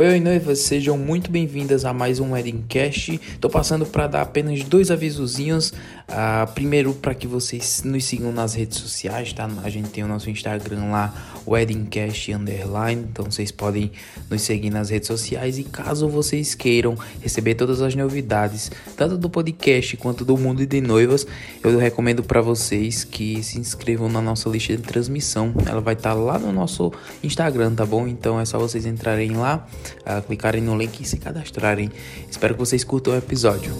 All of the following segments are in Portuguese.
Oi, oi, noivas, sejam muito bem-vindas a mais um Wedding Cast. Tô passando para dar apenas dois avisozinhos. Uh, primeiro, para que vocês nos sigam nas redes sociais, tá? A gente tem o nosso Instagram lá, Weddingcast Underline. Então vocês podem nos seguir nas redes sociais. E caso vocês queiram receber todas as novidades, tanto do podcast quanto do mundo de noivas, eu recomendo para vocês que se inscrevam na nossa lista de transmissão. Ela vai estar tá lá no nosso Instagram, tá bom? Então é só vocês entrarem lá uh, clicarem no link e se cadastrarem. Espero que vocês curtam o episódio.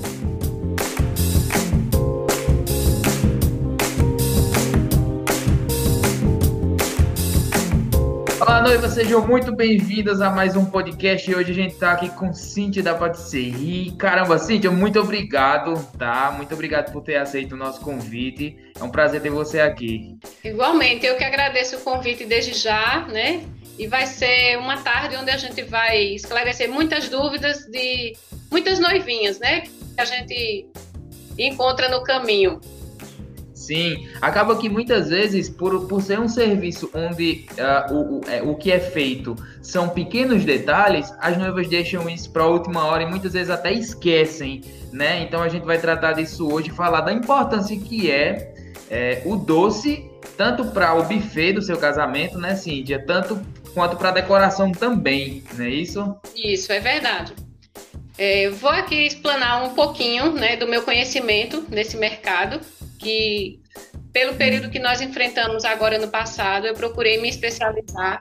Olá, noivas, sejam muito bem-vindas a mais um podcast. E hoje a gente tá aqui com Cintia da Patisserie. Caramba, Cintia, muito obrigado, tá? Muito obrigado por ter aceito o nosso convite. É um prazer ter você aqui. Igualmente, eu que agradeço o convite desde já, né? E vai ser uma tarde onde a gente vai esclarecer muitas dúvidas de muitas noivinhas, né? Que a gente encontra no caminho. Sim, acaba que muitas vezes, por, por ser um serviço onde uh, o, o, é, o que é feito são pequenos detalhes, as noivas deixam isso para a última hora e muitas vezes até esquecem, né? Então a gente vai tratar disso hoje, falar da importância que é, é o doce, tanto para o buffet do seu casamento, né, Cíntia? Tanto quanto para decoração também, não é isso? Isso, é verdade. É, vou aqui explanar um pouquinho né, do meu conhecimento nesse mercado, que pelo período que nós enfrentamos agora no passado, eu procurei me especializar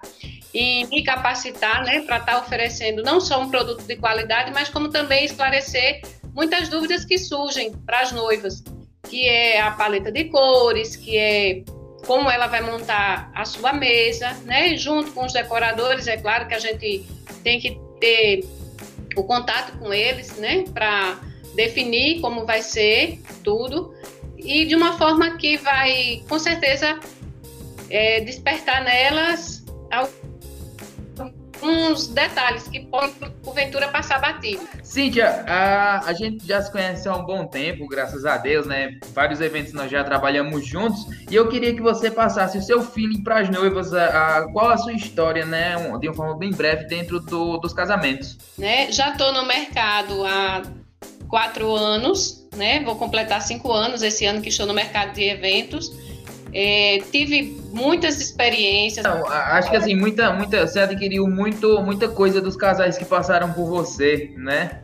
e me capacitar né, para estar tá oferecendo não só um produto de qualidade, mas como também esclarecer muitas dúvidas que surgem para as noivas, que é a paleta de cores, que é como ela vai montar a sua mesa, né? Junto com os decoradores, é claro que a gente tem que ter o contato com eles, né? Para definir como vai ser tudo e de uma forma que vai, com certeza, é, despertar nelas uns detalhes que podem, porventura, passar batido. Cíntia, a, a gente já se conhece há um bom tempo, graças a Deus, né? Vários eventos nós já trabalhamos juntos e eu queria que você passasse o seu feeling para as noivas, a, a, qual a sua história, né? De uma forma bem breve, dentro do, dos casamentos. Né? Já estou no mercado há quatro anos, né? Vou completar cinco anos esse ano que estou no mercado de eventos. É, tive muitas experiências. Não, acho que assim, muita, muita, você adquiriu muito, muita coisa dos casais que passaram por você, né?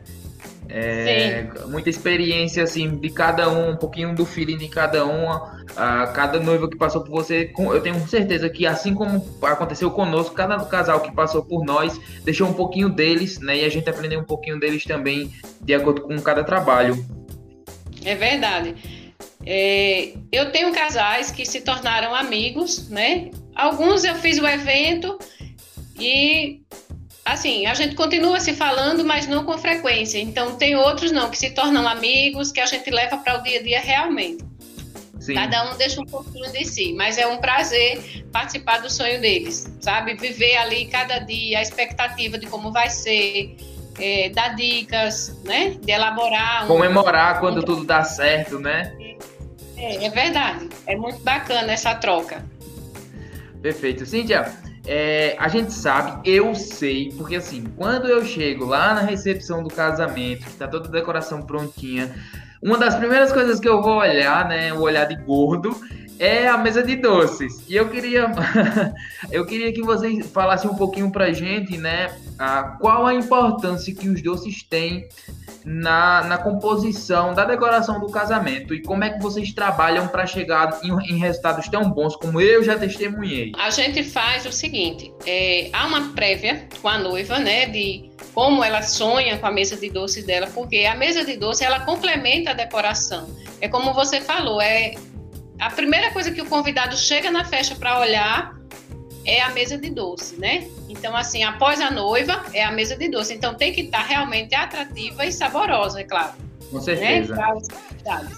É, muita experiência assim de cada um, um pouquinho do feeling de cada uma, a cada noiva que passou por você. Eu tenho certeza que assim como aconteceu conosco, cada casal que passou por nós deixou um pouquinho deles, né? E a gente aprendeu um pouquinho deles também de acordo com cada trabalho. É verdade. É, eu tenho casais que se tornaram amigos, né? Alguns eu fiz o evento e assim, a gente continua se falando, mas não com frequência. Então tem outros não que se tornam amigos, que a gente leva para o dia a dia realmente. Sim. Cada um deixa um pouquinho de si, mas é um prazer participar do sonho deles, sabe? Viver ali cada dia a expectativa de como vai ser, é, dar dicas, né? De elaborar. Um, Comemorar quando um... tudo dá certo, né? É, é verdade. É muito bacana essa troca. Perfeito. Cíntia, é, a gente sabe, eu sei, porque assim, quando eu chego lá na recepção do casamento, que tá toda a decoração prontinha, uma das primeiras coisas que eu vou olhar, né, o olhar de gordo, é a mesa de doces. E eu queria, eu queria que vocês falassem um pouquinho pra gente, né, a, qual a importância que os doces têm na, na composição da decoração do casamento e como é que vocês trabalham para chegar em, em, resultados tão bons como eu já testemunhei? A gente faz o seguinte: é, há uma prévia com a noiva, né, de como ela sonha com a mesa de doces dela, porque a mesa de doce ela complementa a decoração. É como você falou, é a primeira coisa que o convidado chega na festa para olhar é a mesa de doce, né? Então, assim, após a noiva, é a mesa de doce. Então, tem que estar tá realmente atrativa e saborosa, é claro. Com certeza. Né?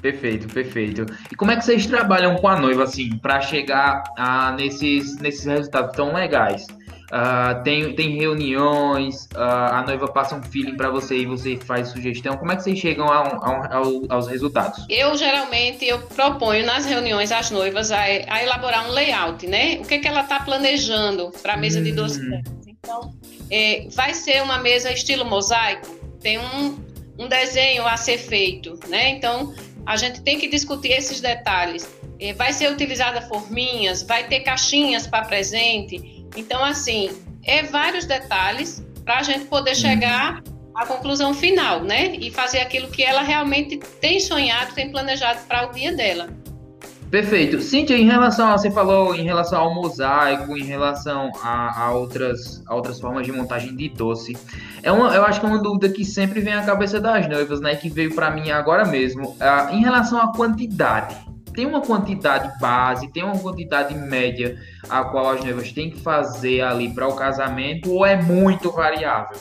Perfeito, perfeito. E como é que vocês trabalham com a noiva, assim, para chegar a, nesses, nesses resultados tão legais? Uh, tem, tem reuniões, uh, a noiva passa um feeling para você e você faz sugestão. Como é que vocês chegam ao, ao, aos resultados? Eu geralmente eu proponho nas reuniões as noivas a, a elaborar um layout, né? O que, que ela está planejando para a mesa hum. de doce. Então, é, vai ser uma mesa estilo mosaico, tem um, um desenho a ser feito, né? Então, a gente tem que discutir esses detalhes. É, vai ser utilizada forminhas, vai ter caixinhas para presente então, assim, é vários detalhes para a gente poder chegar à conclusão final, né? E fazer aquilo que ela realmente tem sonhado, tem planejado para o dia dela. Perfeito. Cíntia, em relação a, você falou em relação ao mosaico, em relação a, a, outras, a outras formas de montagem de doce. É uma, eu acho que é uma dúvida que sempre vem à cabeça das noivas, né? Que veio para mim agora mesmo. Uh, em relação à quantidade tem uma quantidade base, tem uma quantidade média a qual as noivas têm que fazer ali para o casamento ou é muito variável?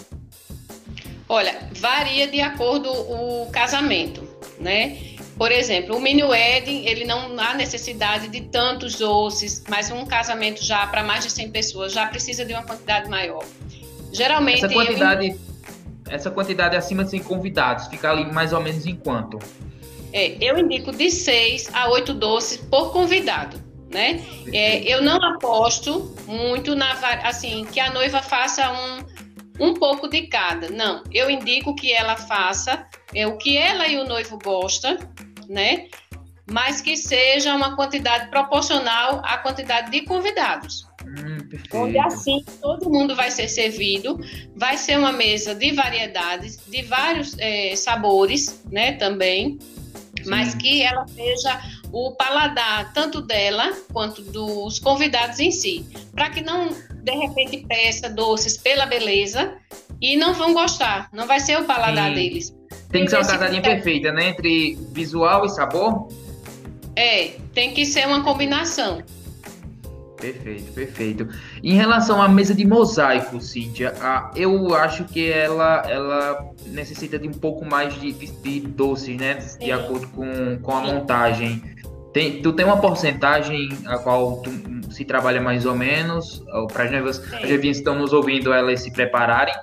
Olha, varia de acordo o casamento, né? Por exemplo, o mini wedding, ele não há necessidade de tantos doces, mas um casamento já para mais de 100 pessoas já precisa de uma quantidade maior. Geralmente essa quantidade, eu... essa quantidade acima de 100 convidados fica ali mais ou menos em quanto? É, eu indico de seis a oito doces por convidado, né? É, eu não aposto muito na assim que a noiva faça um, um pouco de cada. Não, eu indico que ela faça é, o que ela e o noivo gostam, né? Mas que seja uma quantidade proporcional à quantidade de convidados. Hum, onde assim todo mundo vai ser servido, vai ser uma mesa de variedades, de vários é, sabores, né? Também mas que ela seja o paladar tanto dela quanto dos convidados em si, para que não de repente peça doces pela beleza e não vão gostar, não vai ser o paladar Sim. deles. Tem que ser uma casadinha perfeita, né, entre visual e sabor? É, tem que ser uma combinação. Perfeito, perfeito. Em relação à mesa de mosaico, Cíntia, eu acho que ela, ela necessita de um pouco mais de, de, de doces, né? Sim. De acordo com, com a montagem. Tem, tu tem uma porcentagem a qual tu, se trabalha mais ou menos? Para as noivas, as noivas estão nos ouvindo, elas se prepararem?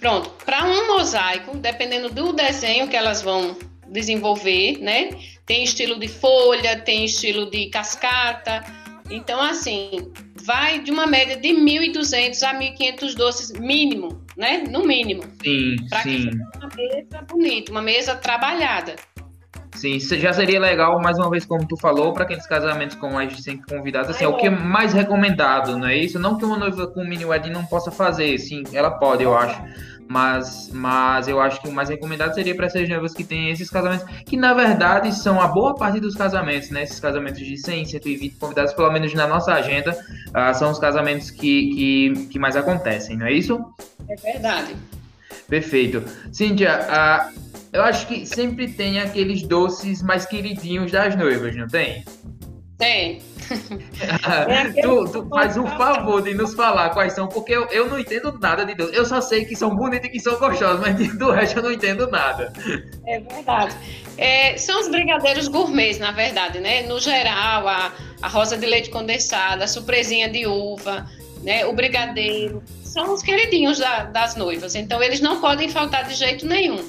Pronto. Para um mosaico, dependendo do desenho que elas vão desenvolver, né? Tem estilo de folha, tem estilo de cascata, então, assim, vai de uma média de 1.200 a 1.500 doces mínimo, né? No mínimo. Sim, pra sim. Que uma mesa bonita, uma mesa trabalhada. Sim, já seria legal, mais uma vez, como tu falou, para aqueles casamentos com mais de 100 convidados, assim, é o que é mais recomendado, não é isso? Não que uma noiva com mini wedding não possa fazer, sim, ela pode, eu acho mas, mas eu acho que o mais recomendado seria para essas noivas que têm esses casamentos, que na verdade são a boa parte dos casamentos, né? Esses casamentos de 100, 120 convidados, pelo menos na nossa agenda, uh, são os casamentos que, que, que, mais acontecem, não é isso? É verdade. Perfeito. Cíntia, uh, eu acho que sempre tem aqueles doces mais queridinhos das noivas, não tem? Tem. É tu, tu faz um favor de nos falar quais são, porque eu, eu não entendo nada de doce. Eu só sei que são bonitos e que são gostosos, mas do resto eu não entendo nada. É verdade. É, são os brigadeiros gourmets, na verdade, né? No geral, a, a rosa de leite condensada, a surpresinha de uva, né? O brigadeiro. São os queridinhos da, das noivas. Então, eles não podem faltar de jeito nenhum.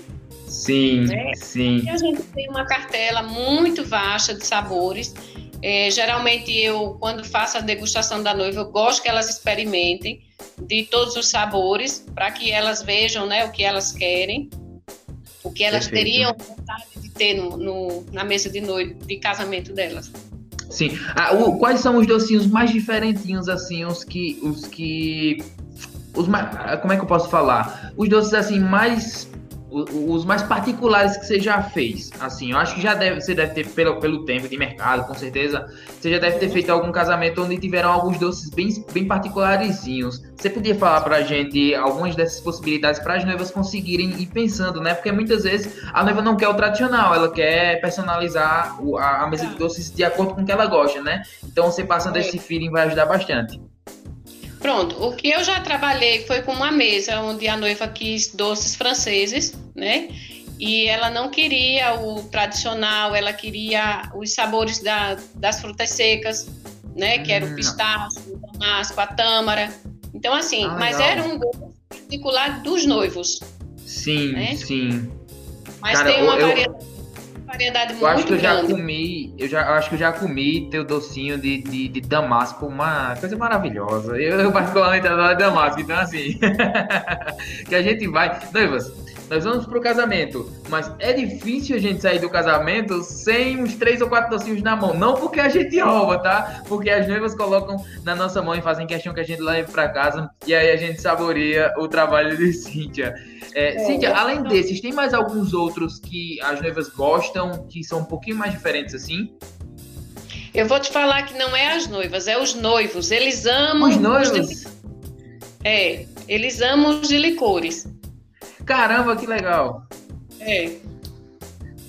Sim, né? sim. E a gente tem uma cartela muito vasta de sabores é, geralmente eu, quando faço a degustação da noiva, eu gosto que elas experimentem de todos os sabores, para que elas vejam né, o que elas querem, o que elas Perfeito. teriam vontade de ter no, no, na mesa de noite, de casamento delas. Sim. Ah, o, quais são os docinhos mais diferentinhos, assim, os que. Os que. Os mais, como é que eu posso falar? Os doces assim mais os mais particulares que você já fez? Assim, eu acho que já deve, você deve ter, pelo, pelo tempo de mercado, com certeza, você já deve ter feito algum casamento onde tiveram alguns doces bem, bem particularzinhos. Você podia falar pra gente algumas dessas possibilidades para as noivas conseguirem ir pensando, né? Porque muitas vezes a noiva não quer o tradicional, ela quer personalizar a, a mesa de doces de acordo com o que ela gosta, né? Então você passando esse feeling vai ajudar bastante. Pronto, o que eu já trabalhei foi com uma mesa onde a noiva quis doces franceses, né? e ela não queria o tradicional, ela queria os sabores da, das frutas secas, né? Que era o hum. pistache, o damasco, a tâmara. Então, assim, ah, mas era um gosto particular dos noivos. Sim, né? sim. Mas Cara, tem uma eu, variedade, variedade eu muito acho que eu grande. já comi, eu já eu acho que eu já comi teu docinho de, de, de damasco, uma coisa maravilhosa. Eu, eu particularmente adoro damasco, então assim, que a gente vai, noivas, nós vamos pro casamento, mas é difícil a gente sair do casamento sem uns três ou quatro docinhos na mão. Não porque a gente rouba, tá? Porque as noivas colocam na nossa mão e fazem questão que a gente leve para casa e aí a gente saboreia o trabalho de Cíntia. É, é, Cíntia, além desses, tem mais alguns outros que as noivas gostam, que são um pouquinho mais diferentes assim? Eu vou te falar que não é as noivas, é os noivos. Eles amam. Os noivos? Os de... É, eles amam os de licores. Caramba, que legal. É.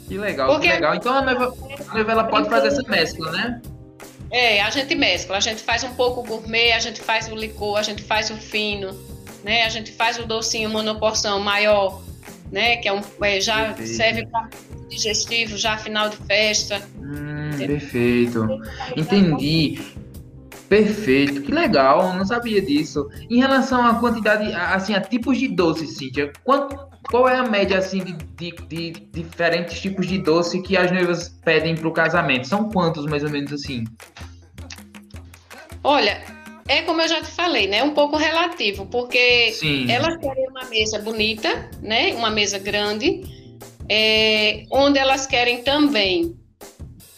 Que legal, Porque que legal. Então a noiva, a noiva ela pode fazer essa mescla, né? É, a gente mescla. A gente faz um pouco gourmet, a gente faz o licor, a gente faz o fino, né? A gente faz o docinho monoporção maior, né? Que é um, é, já perfeito. serve para digestivo, já final de festa. Hum, perfeito. Entendi. Perfeito, que legal, não sabia disso. Em relação à quantidade, assim, a tipos de doces, Cíntia, quanto, qual é a média, assim, de, de, de diferentes tipos de doce que as noivas pedem para o casamento? São quantos, mais ou menos, assim? Olha, é como eu já te falei, né? Um pouco relativo, porque Sim. elas querem uma mesa bonita, né? Uma mesa grande, é, onde elas querem também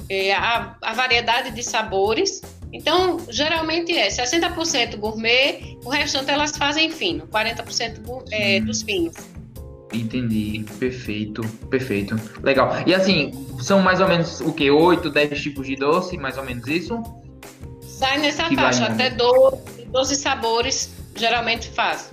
é, a, a variedade de sabores, então, geralmente é 60% gourmet, o restante elas fazem fino, 40% é, dos finos. Entendi, perfeito, perfeito. Legal. E assim, são mais ou menos o que? 8, 10 tipos de doce, mais ou menos isso? Sai nessa que faixa, até 12, 12 sabores geralmente faz.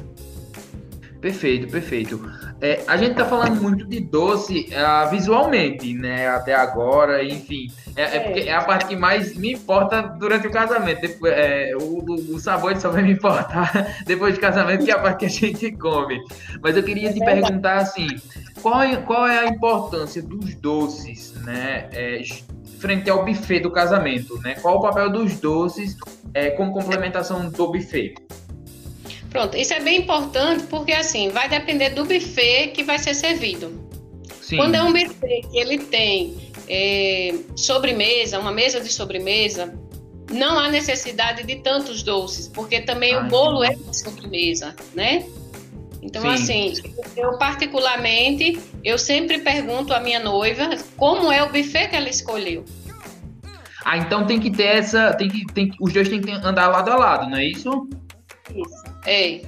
Perfeito, perfeito. É, a gente tá falando muito de doce uh, visualmente, né? Até agora, enfim. É, é, porque é a parte que mais me importa durante o casamento. Depois, é, o, o sabor só vai me importar depois de casamento, que é a parte que a gente come. Mas eu queria te perguntar assim: qual, é, qual é a importância dos doces, né? É, frente ao buffet do casamento, né? Qual o papel dos doces é, como complementação do buffet? Pronto, isso é bem importante porque assim vai depender do buffet que vai ser servido. Sim. Quando é um buffet que ele tem é, sobremesa, uma mesa de sobremesa, não há necessidade de tantos doces, porque também Ai, o bolo é uma sobremesa, né? Então, Sim. assim, eu particularmente, eu sempre pergunto à minha noiva como é o buffet que ela escolheu. Ah, então tem que ter essa, tem que, tem, os dois têm que andar lado a lado, não é isso? Isso, é.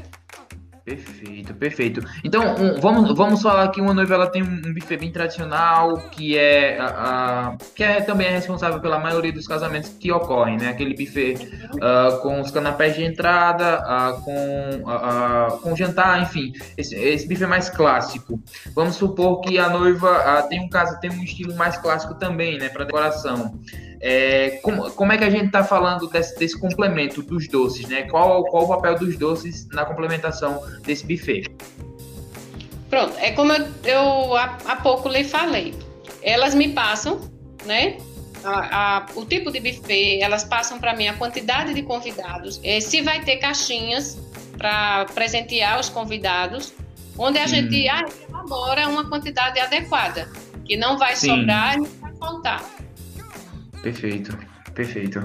Perfeito, perfeito. Então, um, vamos, vamos falar que uma noiva ela tem um buffet bem tradicional, que é, a, a, que é também é responsável pela maioria dos casamentos que ocorrem, né? Aquele buffet uh, com os canapés de entrada, uh, com, uh, com jantar, enfim, esse, esse buffet mais clássico. Vamos supor que a noiva tem um caso, tem um estilo mais clássico também, né? Para decoração. É, como, como é que a gente está falando desse, desse, complemento dos doces, né? Qual, qual o papel dos doces na complementação desse buffet? Pronto, é como eu, eu há, há, pouco lhe falei. Elas me passam, né? A, a, o tipo de buffet, elas passam para mim a quantidade de convidados, é, se vai ter caixinhas para presentear os convidados, onde a hum. gente ah, elabora uma quantidade adequada, que não vai Sim. sobrar e não vai faltar. Perfeito, perfeito.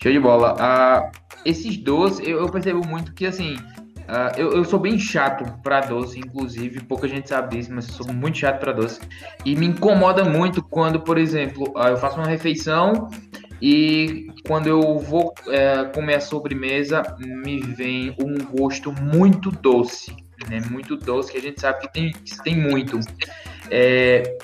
Show de bola. Uh, esses doces, eu, eu, percebo muito que, assim, uh, eu, eu sou bem chato para doce, inclusive, pouca gente sabe disso, mas sou muito chato para doce. E me incomoda muito quando, por exemplo, uh, eu faço uma refeição e quando eu vou é, comer a sobremesa, me vem um gosto muito doce, né? Muito doce, que a gente sabe que tem, que tem muito. É,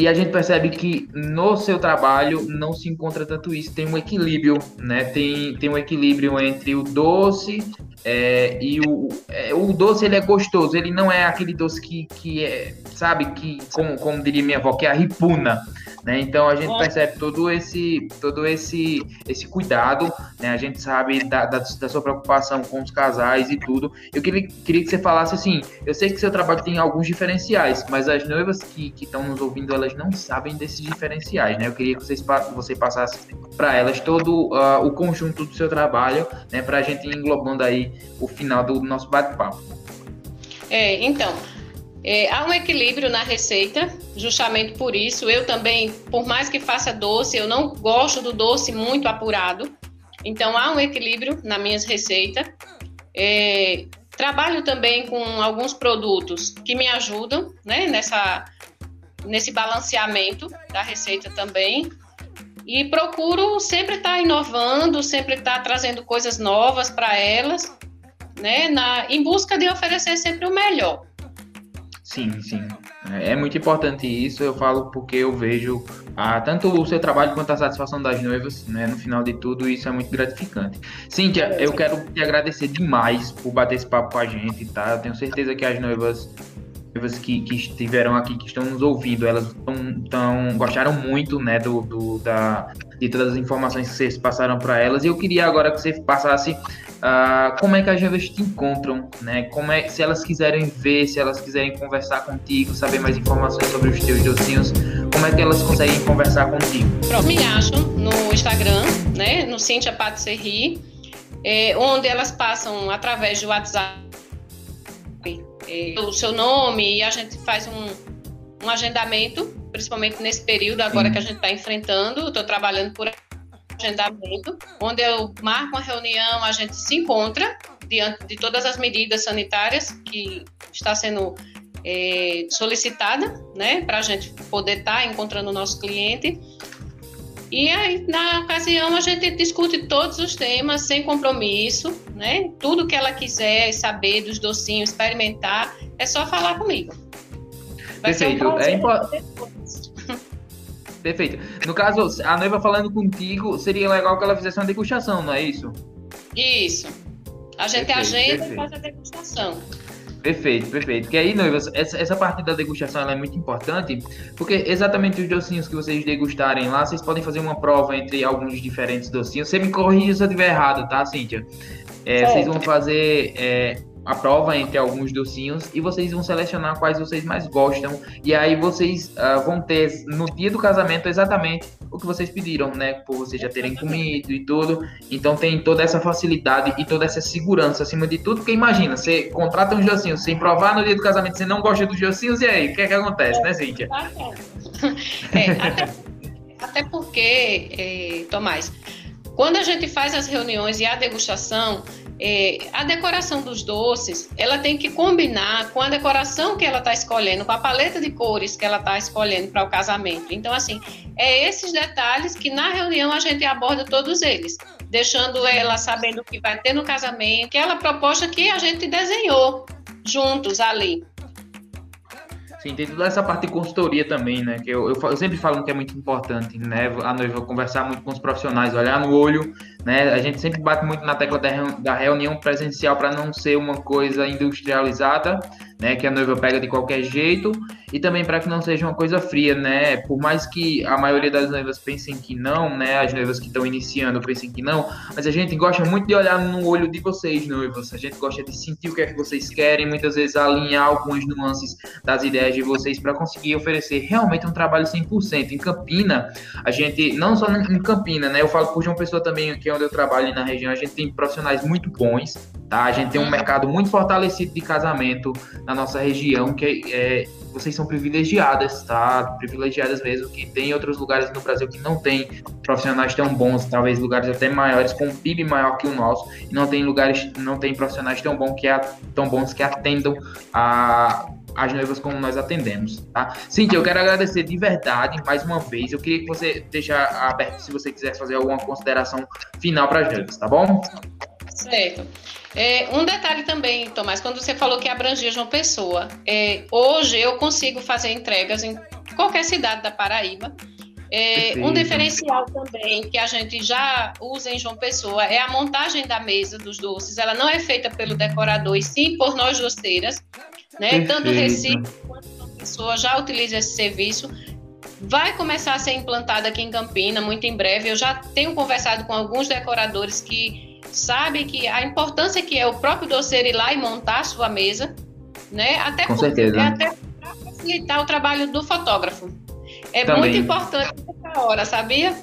E a gente percebe que no seu trabalho não se encontra tanto isso, tem um equilíbrio, né? Tem, tem um equilíbrio entre o doce é, e o, é, o doce ele é gostoso, ele não é aquele doce que, que é, sabe, que, como, como diria minha avó, que é a ripuna. Né? Então a gente percebe todo esse, todo esse, esse cuidado, né? a gente sabe da, da, da, sua preocupação com os casais e tudo. Eu queria, queria que você falasse assim: eu sei que seu trabalho tem alguns diferenciais, mas as noivas que estão nos ouvindo elas não sabem desses diferenciais. Né? Eu queria que vocês, você passasse para elas todo uh, o conjunto do seu trabalho, né? para a gente ir englobando aí o final do nosso bate-papo. É, então, é, há um equilíbrio na receita, justamente por isso. Eu também, por mais que faça doce, eu não gosto do doce muito apurado. Então, há um equilíbrio nas minhas receitas. É, trabalho também com alguns produtos que me ajudam né, nessa, nesse balanceamento da receita também. E procuro sempre estar tá inovando, sempre estar tá trazendo coisas novas para elas, né, na, em busca de oferecer sempre o melhor. Sim, sim. É, é muito importante isso, eu falo porque eu vejo ah, tanto o seu trabalho quanto a satisfação das noivas, né? No final de tudo, isso é muito gratificante. Cíntia, eu quero te agradecer demais por bater esse papo com a gente, tá? Eu tenho certeza que as noivas que, que estiveram aqui, que estão nos ouvindo, elas tão, tão, gostaram muito, né, do, do, da, de todas as informações que vocês passaram para elas. E eu queria agora que você passasse uh, como é que as noivas te encontram, né? Como é, se elas quiserem ver, se elas quiserem conversar contigo, saber mais informações sobre os teus docinhos, como é que elas conseguem conversar contigo? Pronto, me acham no Instagram, né? No Cintia Patisserie, é, onde elas passam através do WhatsApp o seu nome e a gente faz um, um agendamento, principalmente nesse período agora Sim. que a gente está enfrentando. Estou trabalhando por agendamento, onde eu marco uma reunião, a gente se encontra diante de todas as medidas sanitárias que está sendo é, solicitada, né, para a gente poder estar tá encontrando o nosso cliente. E aí, na ocasião, a gente discute todos os temas sem compromisso, né? Tudo que ela quiser saber dos docinhos, experimentar, é só falar comigo. Vai Perfeito. Um é importante. Perfeito. No caso, a noiva falando contigo, seria legal que ela fizesse uma degustação, não é isso? Isso. A gente perfeito, agenda perfeito. e faz a degustação. Perfeito, perfeito. Que aí, noivas, essa, essa parte da degustação é muito importante, porque exatamente os docinhos que vocês degustarem lá, vocês podem fazer uma prova entre alguns diferentes docinhos. Você me corrija se eu estiver errado, tá, Cíntia? É, vocês vão fazer é, a prova entre alguns docinhos e vocês vão selecionar quais vocês mais gostam. E aí vocês uh, vão ter no dia do casamento exatamente o que vocês pediram, né? Por vocês já terem comido e tudo. Então tem toda essa facilidade e toda essa segurança acima de tudo. Porque imagina, você contrata uns docinhos sem provar no dia do casamento, você não gosta dos docinhos, e aí? O que é que acontece, né, Cíntia? É, até, até porque, é, Tomás, quando a gente faz as reuniões e a degustação, é, a decoração dos doces, ela tem que combinar com a decoração que ela está escolhendo, com a paleta de cores que ela está escolhendo para o casamento. Então, assim, é esses detalhes que na reunião a gente aborda todos eles, deixando ela sabendo o que vai ter no casamento, aquela proposta que a gente desenhou juntos ali. Sim, tem toda essa parte de consultoria também, né? Que eu, eu, eu, sempre falo que é muito importante, né? A noiva conversar muito com os profissionais, olhar no olho, né? A gente sempre bate muito na tecla da reunião presencial para não ser uma coisa industrializada, né? Que a noiva pega de qualquer jeito e também para que não seja uma coisa fria, né? Por mais que a maioria das noivas pensem que não, né? As noivas que estão iniciando pensem que não, mas a gente gosta muito de olhar no olho de vocês, noivas. A gente gosta de sentir o que é que vocês querem, muitas vezes alinhar algumas nuances das ideias de vocês para conseguir oferecer realmente um trabalho 100%. Em Campina, a gente, não só em Campina, né? Eu falo por João Pessoa também, que é onde eu trabalho na região, a gente tem profissionais muito bons, tá? A gente tem um mercado muito fortalecido de casamento na nossa região, que é, vocês são privilegiadas, tá? Privilegiadas mesmo, que tem outros lugares no Brasil que não tem profissionais tão bons, talvez lugares até maiores, com um PIB maior que o nosso, e não tem lugares, não tem profissionais tão, bom que, tão bons que atendam a as noivas como nós atendemos, tá? Cintia, eu quero agradecer de verdade mais uma vez. Eu queria que você deixe aberto se você quiser fazer alguma consideração final para as noivas, tá bom? Certo. É, um detalhe também, Tomás, quando você falou que abrangia João Pessoa, é, hoje eu consigo fazer entregas em qualquer cidade da Paraíba. É, um diferencial também que a gente já usa em João Pessoa é a montagem da mesa dos doces. Ela não é feita pelo decorador, e sim por nós doceiras. Né? Tanto Recife quanto João Pessoa já utiliza esse serviço. Vai começar a ser implantado aqui em Campina muito em breve. Eu já tenho conversado com alguns decoradores que sabem que a importância que é o próprio doceiro ir lá e montar a sua mesa, né? Até com certeza. É até para facilitar o trabalho do fotógrafo. É Também. muito importante essa hora, sabia?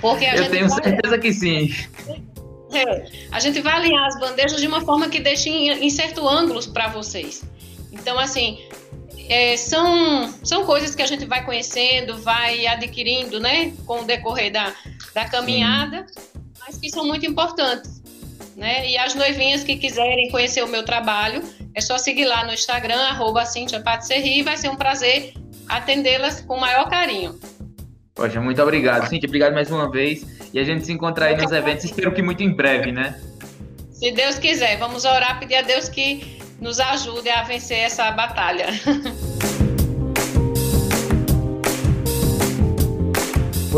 Porque a Eu gente tenho certeza que sim. É, a gente vai alinhar as bandejas de uma forma que deixe em, em certo ângulos para vocês. Então, assim, é, são, são coisas que a gente vai conhecendo, vai adquirindo, né, com o decorrer da, da caminhada, Sim. Mas que são muito importantes. Né? E as noivinhas que quiserem conhecer o meu trabalho, é só seguir lá no Instagram, arroba Patisserie, vai ser um prazer atendê-las com o maior carinho. Poxa, muito obrigado, Cintia. Obrigado mais uma vez. E a gente se encontrar aí nos eventos, espero que muito em breve, né? Se Deus quiser, vamos orar, pedir a Deus que nos ajude a vencer essa batalha.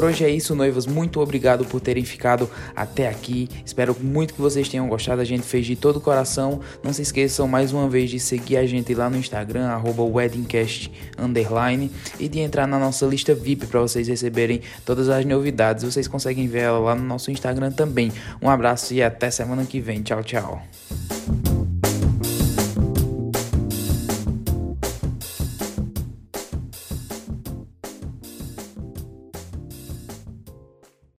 Por hoje é isso, noivas. Muito obrigado por terem ficado até aqui. Espero muito que vocês tenham gostado. A gente fez de todo o coração. Não se esqueçam mais uma vez de seguir a gente lá no Instagram, weddingcast underline, e de entrar na nossa lista VIP para vocês receberem todas as novidades. Vocês conseguem ver ela lá no nosso Instagram também. Um abraço e até semana que vem. Tchau, tchau.